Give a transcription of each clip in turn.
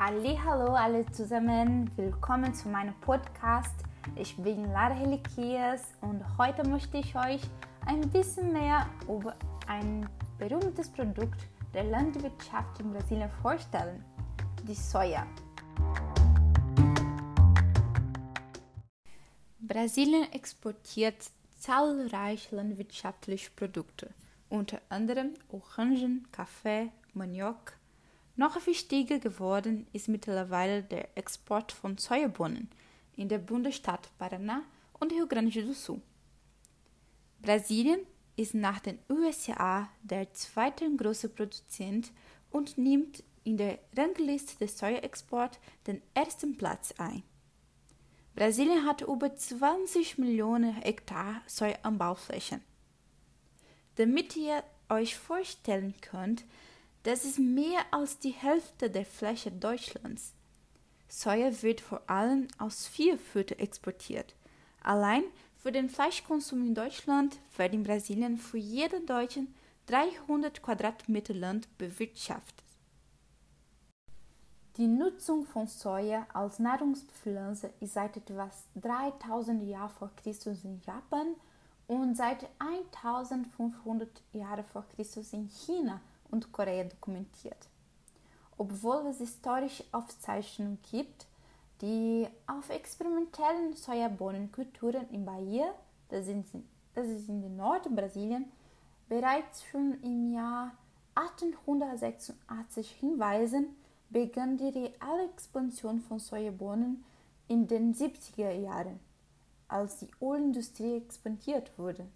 Hallo alle zusammen, willkommen zu meinem Podcast. Ich bin Lara Helikias und heute möchte ich euch ein bisschen mehr über ein berühmtes Produkt der Landwirtschaft in Brasilien vorstellen, die Soja. Brasilien exportiert zahlreiche landwirtschaftliche Produkte, unter anderem Orangen, Kaffee, Maniok, noch wichtiger geworden ist mittlerweile der Export von Sojabohnen in der Bundesstaat Paraná und Rio Grande do Sul. Brasilien ist nach den USA der zweite große Produzent und nimmt in der Rangliste des Sojaexports den ersten Platz ein. Brasilien hat über 20 Millionen Hektar Sojaanbauflächen. Damit ihr euch vorstellen könnt, das ist mehr als die Hälfte der Fläche Deutschlands. Soja wird vor allem aus vier Viertel exportiert. Allein für den Fleischkonsum in Deutschland werden in Brasilien für jeden Deutschen 300 Quadratmeter Land bewirtschaftet. Die Nutzung von Soja als Nahrungspflanze ist seit etwa 3000 Jahren vor Christus in Japan und seit 1500 Jahren vor Christus in China und Korea dokumentiert. Obwohl es historische Aufzeichnungen gibt, die auf experimentellen Sojabohnenkulturen in Bahia, das, sind, das ist in Nordbrasilien, bereits schon im Jahr 1886 hinweisen, begann die reale Expansion von Sojabohnen in den 70er Jahren, als die Ölindustrie expandiert wurde.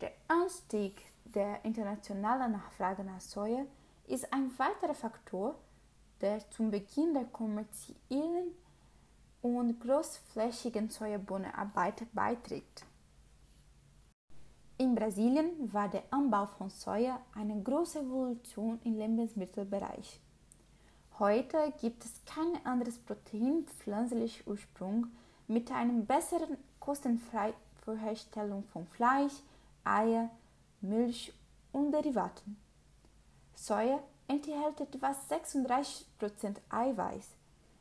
Der Anstieg der internationalen Nachfrage nach Soja ist ein weiterer Faktor, der zum Beginn der kommerziellen und großflächigen Sojabohnenarbeit beiträgt. In Brasilien war der Anbau von Soja eine große Evolution im Lebensmittelbereich. Heute gibt es kein anderes Protein pflanzlichen Ursprung mit einem besseren kostenfreien Herstellung von Fleisch, Eier, Milch und Derivaten. Soja enthält etwa 36% Eiweiß.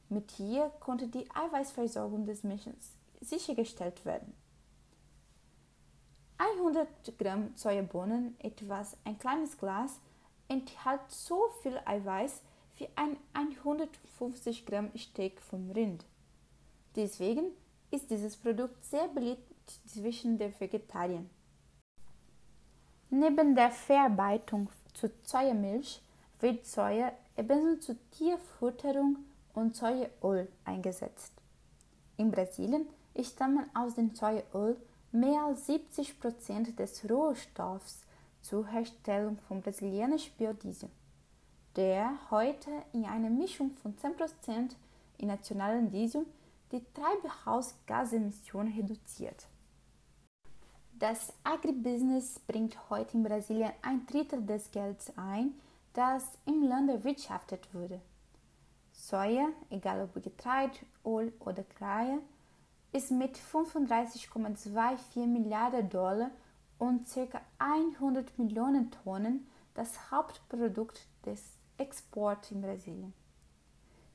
Mit hier konnte die Eiweißversorgung des Menschen sichergestellt werden. 100 Gramm Sojabohnen, etwas ein kleines Glas, enthält so viel Eiweiß wie ein 150 Gramm Steak vom Rind. Deswegen ist dieses Produkt sehr beliebt zwischen den Vegetariern. Neben der Verarbeitung zu Sojamilch wird Soja ebenso zur Tierfutterung und Sojaöl eingesetzt. In Brasilien stammen aus dem Sojaöl mehr als 70 Prozent des Rohstoffs zur Herstellung von brasilianischem Biodiesel, der heute in einer Mischung von 10 Prozent in nationalen Diesel die Treibhausgasemissionen reduziert. Das Agribusiness bringt heute in Brasilien ein Drittel des Geldes ein, das im Land erwirtschaftet wurde. Soja, egal ob Getreide, Öl oder Kreie, ist mit 35,24 Milliarden Dollar und ca. 100 Millionen Tonnen das Hauptprodukt des Exports in Brasilien.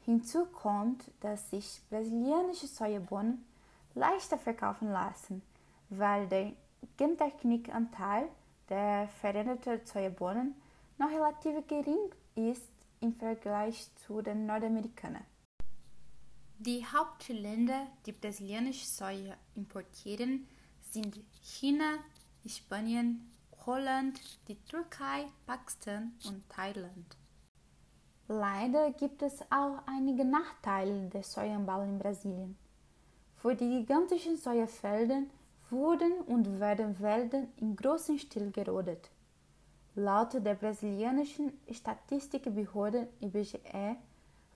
Hinzu kommt, dass sich brasilianische Sojabohnen leichter verkaufen lassen, weil der Gentechnikanteil der veränderten Sojabohnen noch relativ gering ist im Vergleich zu den Nordamerikanern. Die Hauptländer, die brasilianische Soja importieren, sind China, Spanien, Holland, die Türkei, Pakistan und Thailand. Leider gibt es auch einige Nachteile des Sojaanbaus in Brasilien. Für die gigantischen Sojafelder wurden und werden Wälder in großem Stil gerodet. Laut der brasilianischen Statistikbehörde IBGE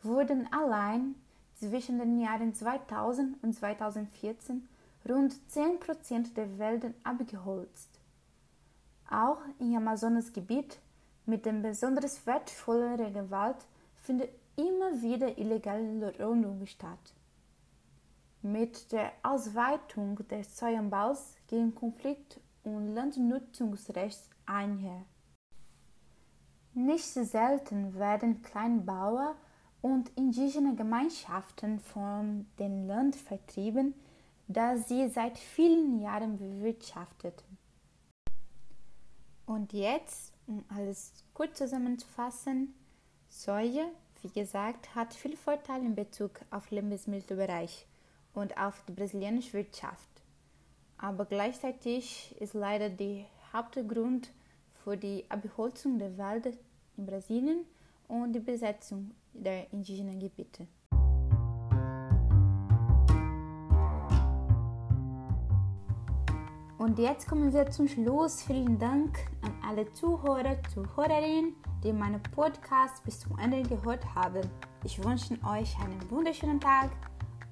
wurden allein zwischen den Jahren 2000 und 2014 rund 10% der Wälder abgeholzt. Auch im Amazonasgebiet mit dem besonders wertvollen Regenwald findet immer wieder illegale Rodung statt. Mit der Ausweitung des Sojaanbaus gehen Konflikt und Landnutzungsrecht einher. Nicht selten werden Kleinbauer und indigene Gemeinschaften von dem Land vertrieben, das sie seit vielen Jahren bewirtschafteten. Und jetzt, um alles kurz zusammenzufassen, Soja, wie gesagt, hat viel Vorteile in Bezug auf Lebensmittelbereich und auf die brasilianische Wirtschaft. Aber gleichzeitig ist leider der Hauptgrund für die Abholzung der Wälder in Brasilien und die Besetzung der indigenen Gebiete. Und jetzt kommen wir zum Schluss. Vielen Dank an alle Zuhörer, Zuhörerinnen, die meinen Podcast bis zum Ende gehört haben. Ich wünsche euch einen wunderschönen Tag